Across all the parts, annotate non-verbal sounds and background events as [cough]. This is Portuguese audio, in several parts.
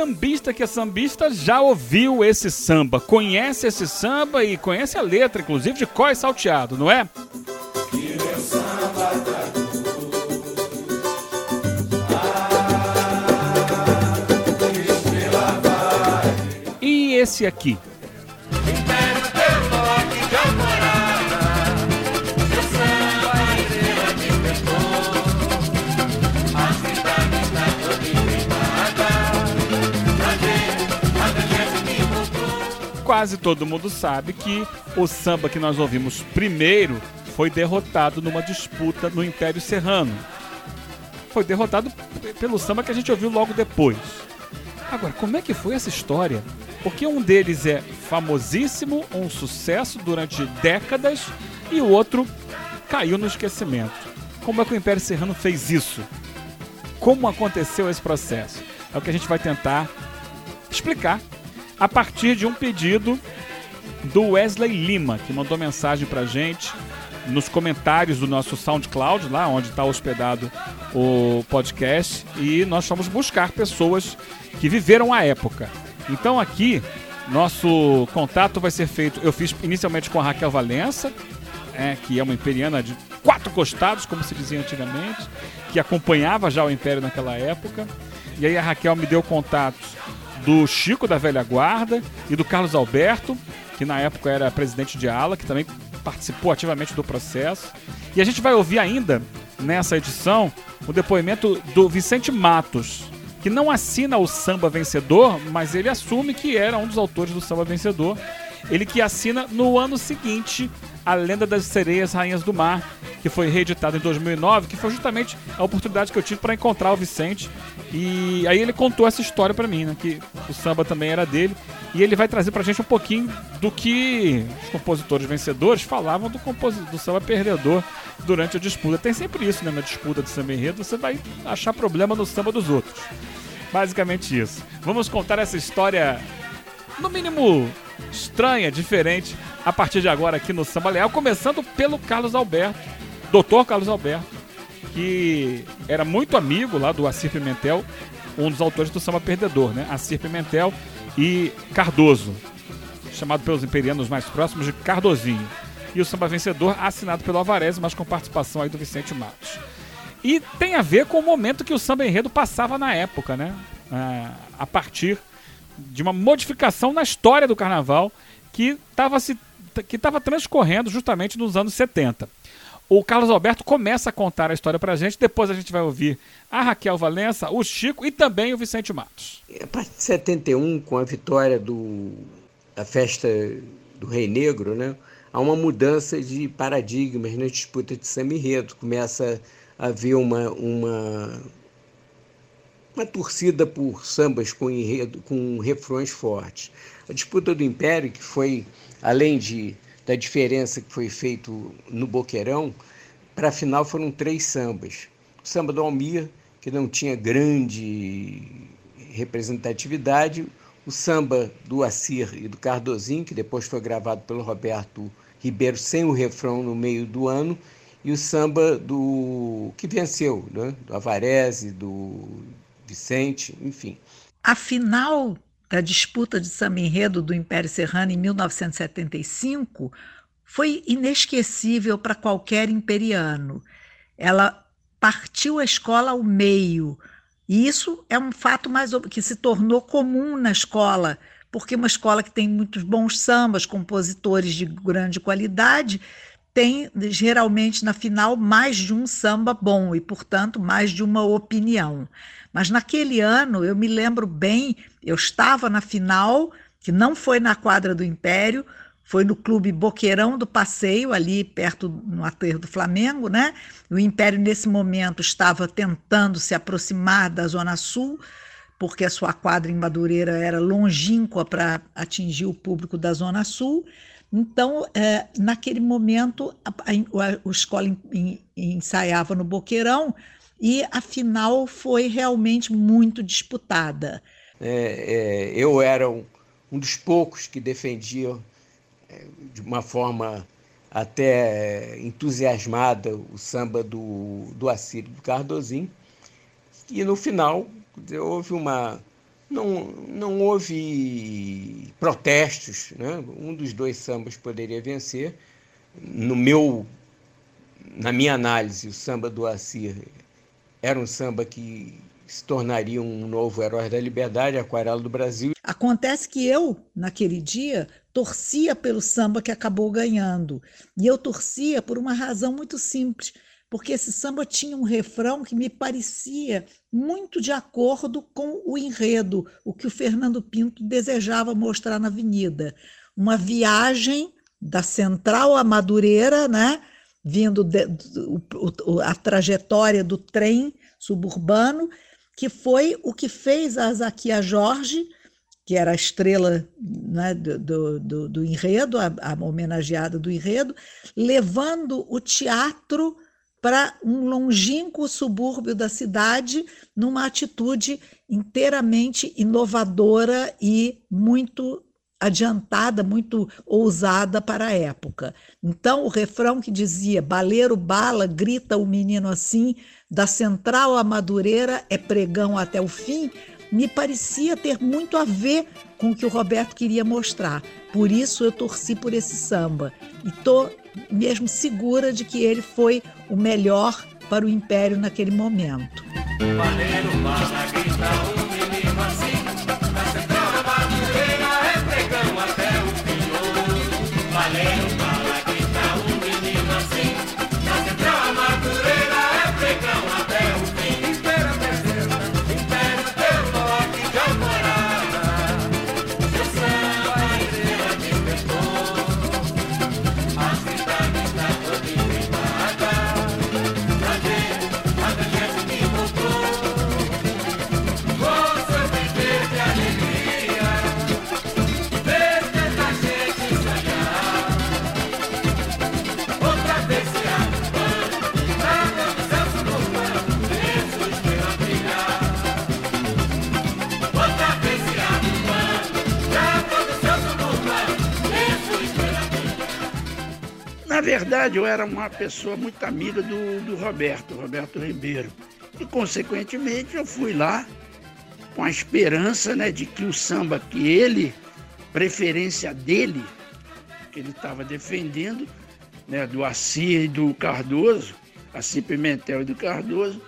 sambista que é sambista já ouviu esse samba, conhece esse samba e conhece a letra, inclusive, de e Salteado, não é? E esse aqui? Quase todo mundo sabe que o samba que nós ouvimos primeiro foi derrotado numa disputa no Império Serrano. Foi derrotado pelo samba que a gente ouviu logo depois. Agora, como é que foi essa história? Porque um deles é famosíssimo, um sucesso durante décadas, e o outro caiu no esquecimento. Como é que o Império Serrano fez isso? Como aconteceu esse processo? É o que a gente vai tentar explicar a partir de um pedido do Wesley Lima, que mandou mensagem pra gente nos comentários do nosso SoundCloud, lá onde está hospedado o podcast, e nós fomos buscar pessoas que viveram a época. Então aqui, nosso contato vai ser feito. Eu fiz inicialmente com a Raquel Valença, é, que é uma imperiana de quatro costados, como se dizia antigamente, que acompanhava já o Império naquela época. E aí a Raquel me deu contatos do Chico da Velha Guarda e do Carlos Alberto, que na época era presidente de ala, que também participou ativamente do processo. E a gente vai ouvir ainda, nessa edição, o depoimento do Vicente Matos, que não assina o Samba Vencedor, mas ele assume que era um dos autores do Samba Vencedor. Ele que assina no ano seguinte A Lenda das Sereias Rainhas do Mar, que foi reeditado em 2009, que foi justamente a oportunidade que eu tive para encontrar o Vicente e aí ele contou essa história para mim, né? Que o samba também era dele. E ele vai trazer pra gente um pouquinho do que os compositores vencedores falavam do, do samba perdedor durante a disputa. Tem sempre isso, né? Na disputa de samba enredo, você vai achar problema no samba dos outros. Basicamente isso. Vamos contar essa história, no mínimo estranha, diferente, a partir de agora aqui no Samba Leal, começando pelo Carlos Alberto, doutor Carlos Alberto que era muito amigo lá do Assir Pimentel, um dos autores do Samba Perdedor, né? Assir Pimentel e Cardoso, chamado pelos imperianos mais próximos de Cardozinho. E o Samba Vencedor assinado pelo Alvarez, mas com participação aí do Vicente Matos. E tem a ver com o momento que o samba enredo passava na época, né? Ah, a partir de uma modificação na história do carnaval que estava se que estava transcorrendo justamente nos anos 70 o Carlos Alberto começa a contar a história pra gente, depois a gente vai ouvir a Raquel Valença, o Chico e também o Vicente Matos. A partir de 71, com a vitória do, da festa do Rei Negro, né, há uma mudança de paradigmas na disputa de samba enredo. Começa a haver uma, uma, uma torcida por sambas com, enredo, com refrões fortes. A disputa do Império, que foi, além de da diferença que foi feito no Boqueirão, para a final foram três sambas. O samba do Almir, que não tinha grande representatividade, o samba do Assir e do Cardozinho, que depois foi gravado pelo Roberto Ribeiro sem o refrão no meio do ano, e o samba do que venceu, né? do Avarese, do Vicente, enfim. A final da disputa de samba enredo do Império Serrano em 1975 foi inesquecível para qualquer imperiano. Ela partiu a escola ao meio, e isso é um fato mais que se tornou comum na escola, porque uma escola que tem muitos bons sambas, compositores de grande qualidade, tem geralmente na final mais de um samba bom e, portanto, mais de uma opinião. Mas naquele ano, eu me lembro bem, eu estava na final, que não foi na quadra do Império, foi no clube Boqueirão do Passeio, ali perto no aterro do Flamengo, né? O Império, nesse momento, estava tentando se aproximar da Zona Sul, porque a sua quadra em Madureira era longínqua para atingir o público da Zona Sul. Então, é, naquele momento, a, a, a escola ensaiava no Boqueirão e a final foi realmente muito disputada. É, é, eu era um, um, dos poucos que defendiam é, de uma forma até entusiasmada o samba do, do Assírio do Cardozinho. E no final houve uma, não, não houve protestos. Né? Um dos dois sambas poderia vencer. No meu, na minha análise, o samba do Assir era um samba que se tornaria um novo herói da liberdade, aquarela do Brasil. Acontece que eu, naquele dia, torcia pelo samba que acabou ganhando. E eu torcia por uma razão muito simples, porque esse samba tinha um refrão que me parecia muito de acordo com o enredo, o que o Fernando Pinto desejava mostrar na Avenida. Uma viagem da Central à Madureira, né? vindo de, o, a trajetória do trem suburbano, que foi o que fez a Zaquia Jorge, que era a estrela né, do, do, do, enredo, a, a homenageada do enredo, levando o teatro para um longínquo subúrbio da cidade, numa atitude inteiramente inovadora e muito adiantada, muito ousada para a época. Então, o refrão que dizia: Baleiro bala, grita o menino assim, da central à madureira é pregão até o fim, me parecia ter muito a ver com o que o Roberto queria mostrar. Por isso eu torci por esse samba e estou mesmo segura de que ele foi o melhor para o Império naquele momento. Verdade, eu era uma pessoa muito amiga do, do Roberto, Roberto Ribeiro. E, consequentemente, eu fui lá com a esperança né, de que o samba que ele, preferência dele, que ele estava defendendo, né, do Assi e do Cardoso, Assi Pimentel e do Cardoso,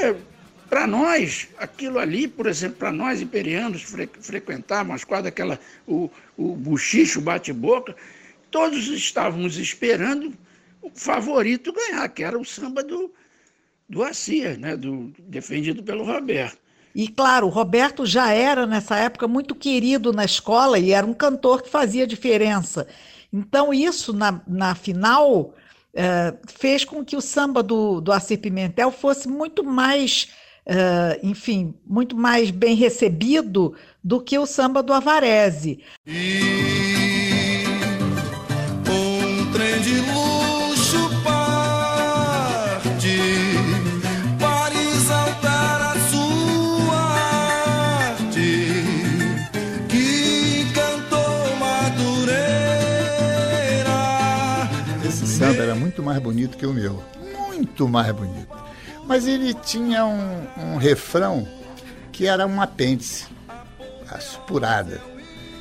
é, para nós, aquilo ali, por exemplo, para nós imperianos fre frequentarmos as quadras, aquela, o, o buchicho, o bate-boca, todos estávamos esperando o favorito ganhar, que era o samba do, do Assis, né, do, defendido pelo Roberto. E claro, o Roberto já era nessa época muito querido na escola e era um cantor que fazia diferença. Então, isso na, na final eh, fez com que o samba do, do Assis Pimentel fosse muito mais, eh, enfim, muito mais bem recebido do que o samba do Avarese. E mais bonito que o meu, muito mais bonito. Mas ele tinha um, um refrão que era um apêndice, a supurada.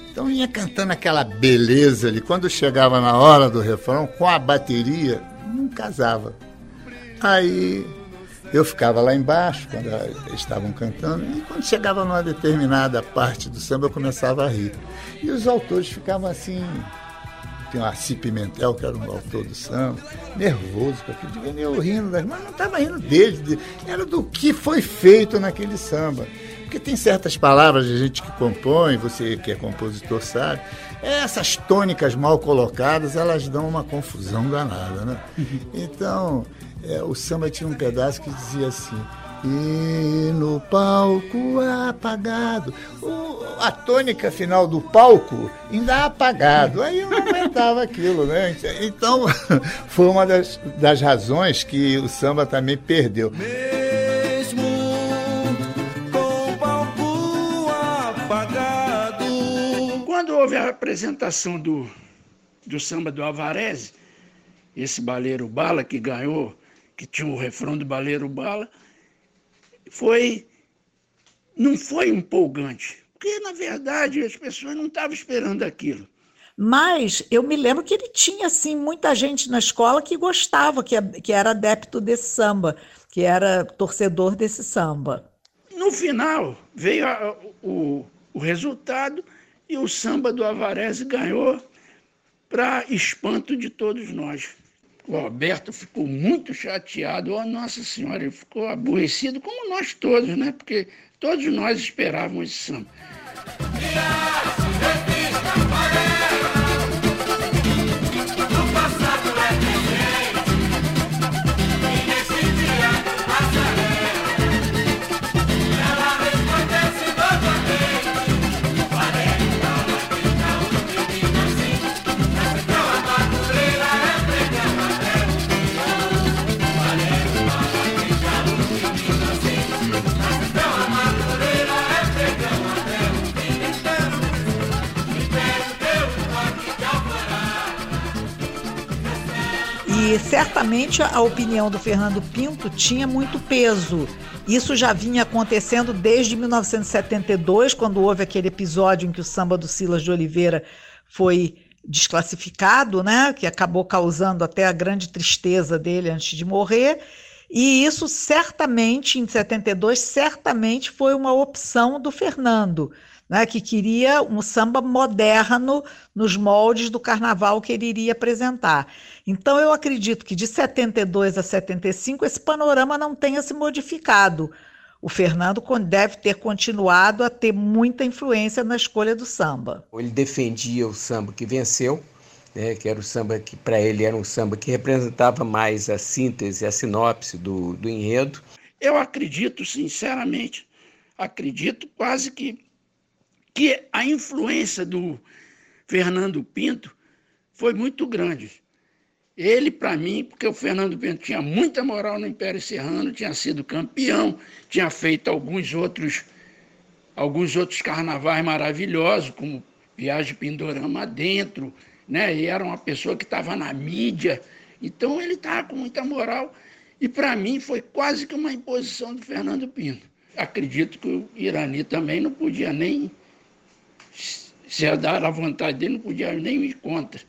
Então ia cantando aquela beleza ali. Quando chegava na hora do refrão, com a bateria, não casava. Aí eu ficava lá embaixo, quando eles estavam cantando, e quando chegava numa determinada parte do samba, eu começava a rir. E os autores ficavam assim. Tem o Arci Pimentel, que era um autor do samba, nervoso, porque devia eu rindo, mas não estava rindo dele, era do que foi feito naquele samba. Porque tem certas palavras de gente que compõe, você que é compositor sabe, essas tônicas mal colocadas, elas dão uma confusão danada, né? Uhum. Então, é, o samba tinha um pedaço que dizia assim, e no palco apagado. O, a tônica final do palco ainda apagado. Aí eu não aguentava aquilo, né? Então, [laughs] foi uma das, das razões que o samba também perdeu. houve a apresentação do, do samba do Avarese, esse Baleiro Bala que ganhou, que tinha o refrão do Baleiro Bala, foi não foi empolgante, porque na verdade as pessoas não estavam esperando aquilo. Mas eu me lembro que ele tinha assim muita gente na escola que gostava, que, que era adepto desse samba, que era torcedor desse samba. No final veio a, o, o resultado e o samba do Avarese ganhou para espanto de todos nós. Roberto ficou muito chateado, oh, Nossa Senhora, ele ficou aborrecido, como nós todos, né? Porque todos nós esperávamos esse samba. E certamente a opinião do Fernando Pinto tinha muito peso. Isso já vinha acontecendo desde 1972, quando houve aquele episódio em que o samba do Silas de Oliveira foi desclassificado, né, que acabou causando até a grande tristeza dele antes de morrer. E isso certamente, em 72, certamente foi uma opção do Fernando né, que queria um samba moderno nos moldes do carnaval que ele iria apresentar. Então, eu acredito que de 72 a 75 esse panorama não tenha se modificado. O Fernando deve ter continuado a ter muita influência na escolha do samba. Ele defendia o samba que venceu, né, que era o samba que, para ele, era um samba que representava mais a síntese, a sinopse do, do enredo. Eu acredito, sinceramente, acredito quase que que a influência do Fernando Pinto foi muito grande. Ele, para mim, porque o Fernando Pinto tinha muita moral no Império Serrano, tinha sido campeão, tinha feito alguns outros, alguns outros carnavais maravilhosos, como Viagem Pindorama Dentro, né? e era uma pessoa que estava na mídia, então ele estava com muita moral. E para mim foi quase que uma imposição do Fernando Pinto. Acredito que o Irani também não podia nem se a dar a vontade dele, não podia nem ir contra.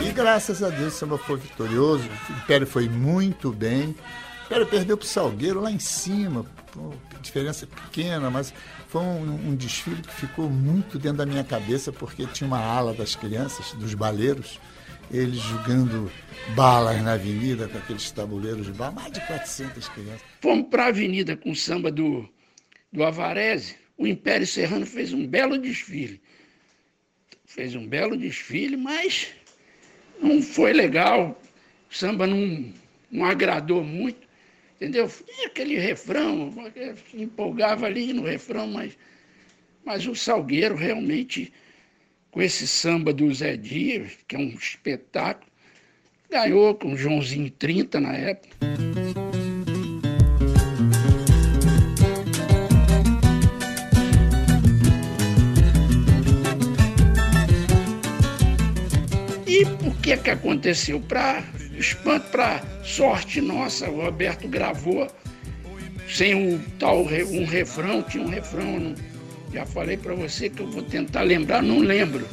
E graças a Deus o samba foi vitorioso, o Império foi muito bem. O Império perdeu para o Salgueiro lá em cima, diferença pequena, mas foi um, um, desfile que ficou muito dentro da minha cabeça, porque tinha uma ala das crianças, dos baleiros, eles jogando balas na avenida com aqueles tabuleiros de bala, mais de 400 crianças. Fomos para a avenida com o samba do, do Avarese, o Império Serrano fez um belo desfile. Fez um belo desfile, mas não foi legal. O samba não, não agradou muito entendeu? E aquele refrão, empolgava ali no refrão, mas, mas o Salgueiro realmente, com esse samba do Zé Dias, que é um espetáculo, ganhou com o Joãozinho 30 na época. E por que que aconteceu? Para espanto para sorte nossa, o Roberto gravou sem o tal um refrão, tinha um refrão, não, já falei para você que eu vou tentar lembrar, não lembro.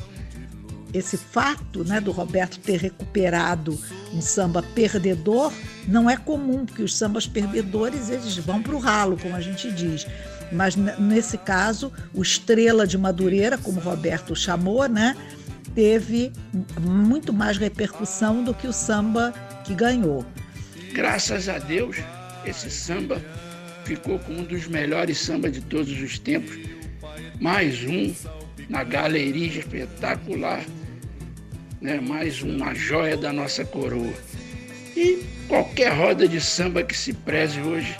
Esse fato né, do Roberto ter recuperado um samba perdedor não é comum, porque os sambas perdedores eles vão para o ralo, como a gente diz. Mas nesse caso, o Estrela de Madureira, como o Roberto chamou, né, teve muito mais repercussão do que o samba que ganhou. Graças a Deus, esse samba ficou como um dos melhores sambas de todos os tempos. Mais um na galeria espetacular, né? mais uma joia da nossa coroa. E qualquer roda de samba que se preze hoje,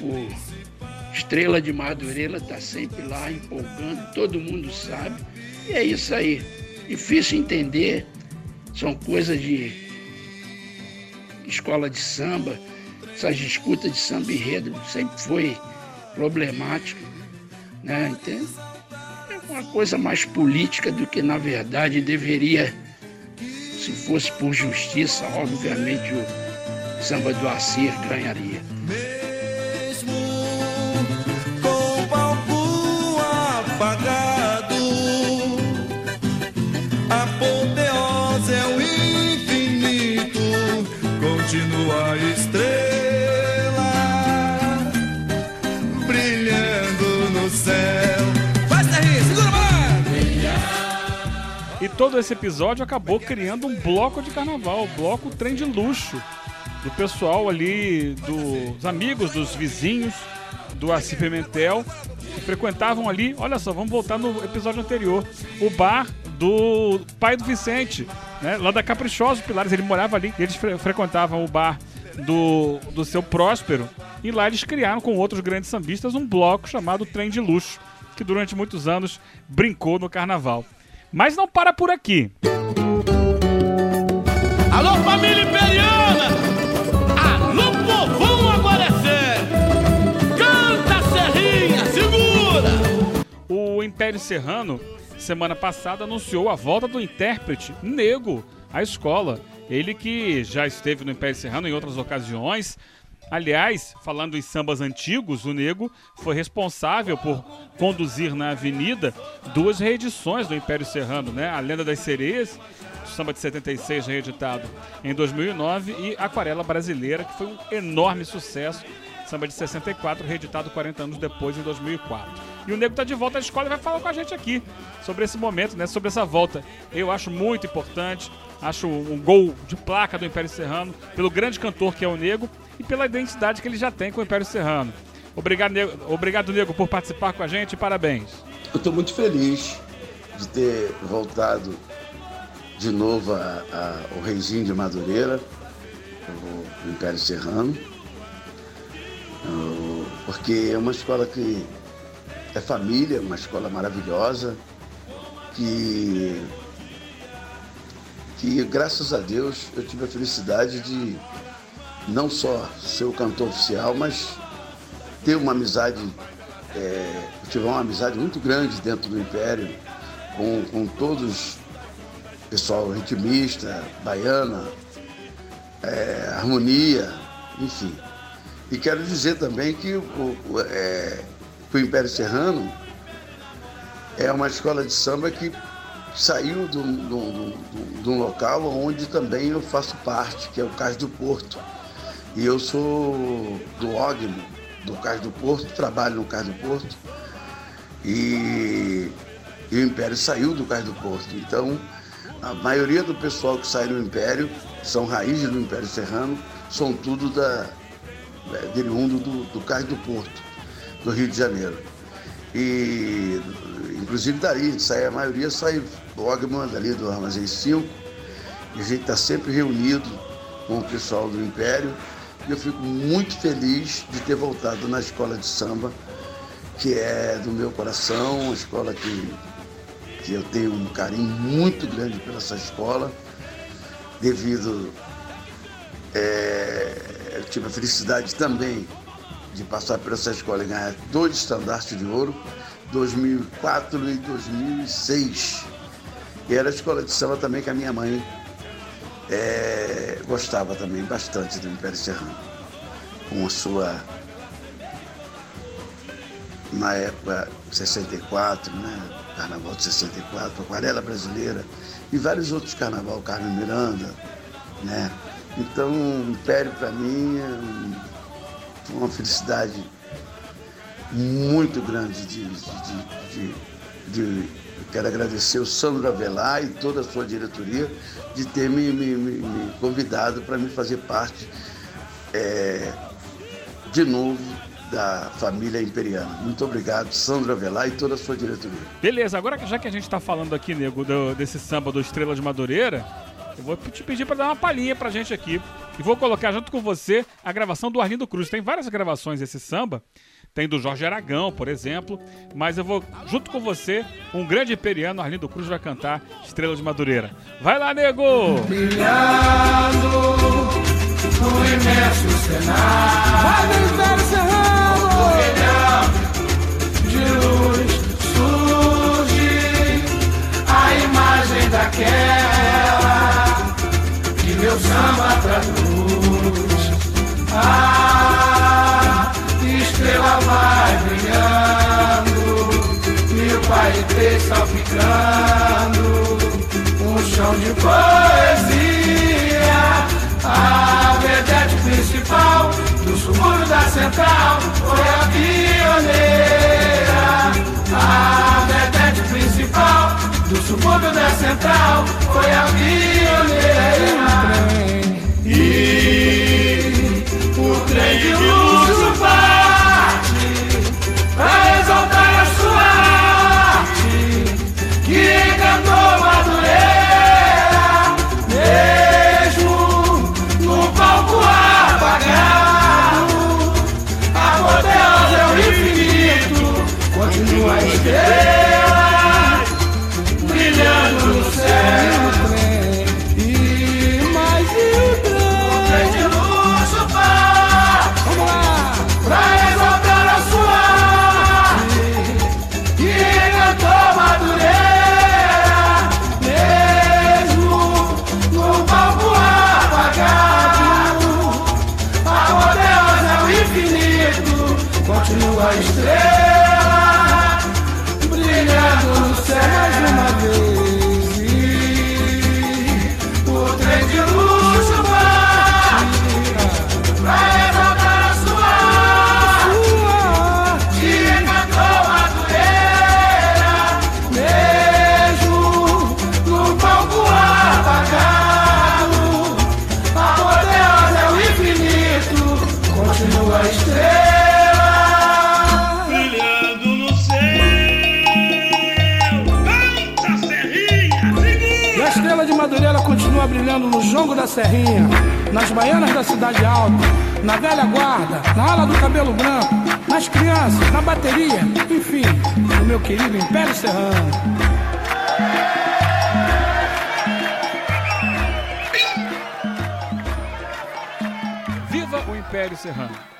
o Estrela de Madureira está sempre lá empolgando, todo mundo sabe. E é isso aí. Difícil entender, são coisas de escola de samba, essas disputas de samba enredo sempre foi problemática, né? Entende? É uma coisa mais política do que na verdade deveria, se fosse por justiça, obviamente o samba do Assir ganharia. Continua estrela brilhando no céu. Serrinho, segura! E todo esse episódio acabou criando um bloco de carnaval, bloco trem de luxo do pessoal ali, dos amigos, dos vizinhos do Assi Pimentel, que frequentavam ali. Olha só, vamos voltar no episódio anterior. O bar do pai do Vicente, né? Lá da Caprichoso Pilares, ele morava ali, eles fre frequentavam o bar do, do seu Próspero, e lá eles criaram com outros grandes sambistas um bloco chamado Trem de Luxo, que durante muitos anos brincou no carnaval. Mas não para por aqui. Alô, família imperiana! Alô, povão agora é sério! Canta, Serrinha, segura! O Império Serrano semana passada anunciou a volta do intérprete Nego à escola. Ele que já esteve no Império Serrano em outras ocasiões. Aliás, falando em sambas antigos, o Nego foi responsável por conduzir na avenida duas reedições do Império Serrano, né? A Lenda das Sereias, samba de 76 reeditado em 2009 e Aquarela Brasileira, que foi um enorme sucesso samba de 64, reeditado 40 anos depois, em 2004. E o Nego tá de volta à escola e vai falar com a gente aqui sobre esse momento, né? Sobre essa volta. Eu acho muito importante, acho um gol de placa do Império Serrano, pelo grande cantor que é o Nego e pela identidade que ele já tem com o Império Serrano. Obrigado, Nego, obrigado, Nego por participar com a gente parabéns. Eu estou muito feliz de ter voltado de novo ao Reizinho de Madureira, o Império Serrano porque é uma escola que é família, uma escola maravilhosa, que, que graças a Deus eu tive a felicidade de não só ser o cantor oficial, mas ter uma amizade, é, tive uma amizade muito grande dentro do Império, com, com todos, pessoal ritmista, baiana, é, harmonia, enfim. E quero dizer também que o, o, é, o Império Serrano é uma escola de samba que saiu de um local onde também eu faço parte, que é o Cais do Porto. E eu sou do OGMO, do Cais do Porto, trabalho no Cais do Porto. E, e, o Império saiu do Cais do Porto. Então, a maioria do pessoal que sai do Império são raízes do Império Serrano, são tudo da, é, oriundo do, do Cais do Porto, do Rio de Janeiro. E, inclusive, daí, sai, a maioria sai do Ogman, dali do Armazém 5, e a gente está sempre reunido com o pessoal do Império. E eu fico muito feliz de ter voltado na escola de samba, que é do meu coração, uma escola que, que eu tenho um carinho muito grande pela essa escola, devido é, eu tive a felicidade também de passar por essa escola e ganhar dois estandartes de ouro, 2004 e 2006. E era a escola de samba também que a minha mãe é, gostava também bastante do Império Serrano, com a sua, na época 64, né? Carnaval de 64, Aquarela Brasileira e vários outros carnaval, Carmen Miranda, né? Então, o Império para mim é uma felicidade muito grande de, de, de, de quero agradecer o Sandro Avelar e toda a sua diretoria de ter me, me, me convidado para me fazer parte é, de novo da família imperiana. Muito obrigado, Sandro Avelar e toda a sua diretoria. Beleza, agora já que a gente está falando aqui, nego, do, desse samba do Estrela de Madureira, eu vou te pedir para dar uma palhinha pra gente aqui. E vou colocar junto com você a gravação do Arlindo Cruz. Tem várias gravações desse samba. Tem do Jorge Aragão, por exemplo. Mas eu vou, junto com você, um grande periano, Arlindo Cruz, vai cantar Estrela de Madureira. Vai lá, nego! Brilhando no imenso cenário. Vai gritar serrano! de luz surge a imagem daquela meu samba pra luz. Ah, estrela vai brilhando, mil pai e três salpicando, um chão de poesia. da Serrinha, nas baianas da Cidade Alta, na velha guarda, na ala do cabelo branco, nas crianças, na bateria, enfim, no meu querido Império Serrano. Viva o Império Serrano!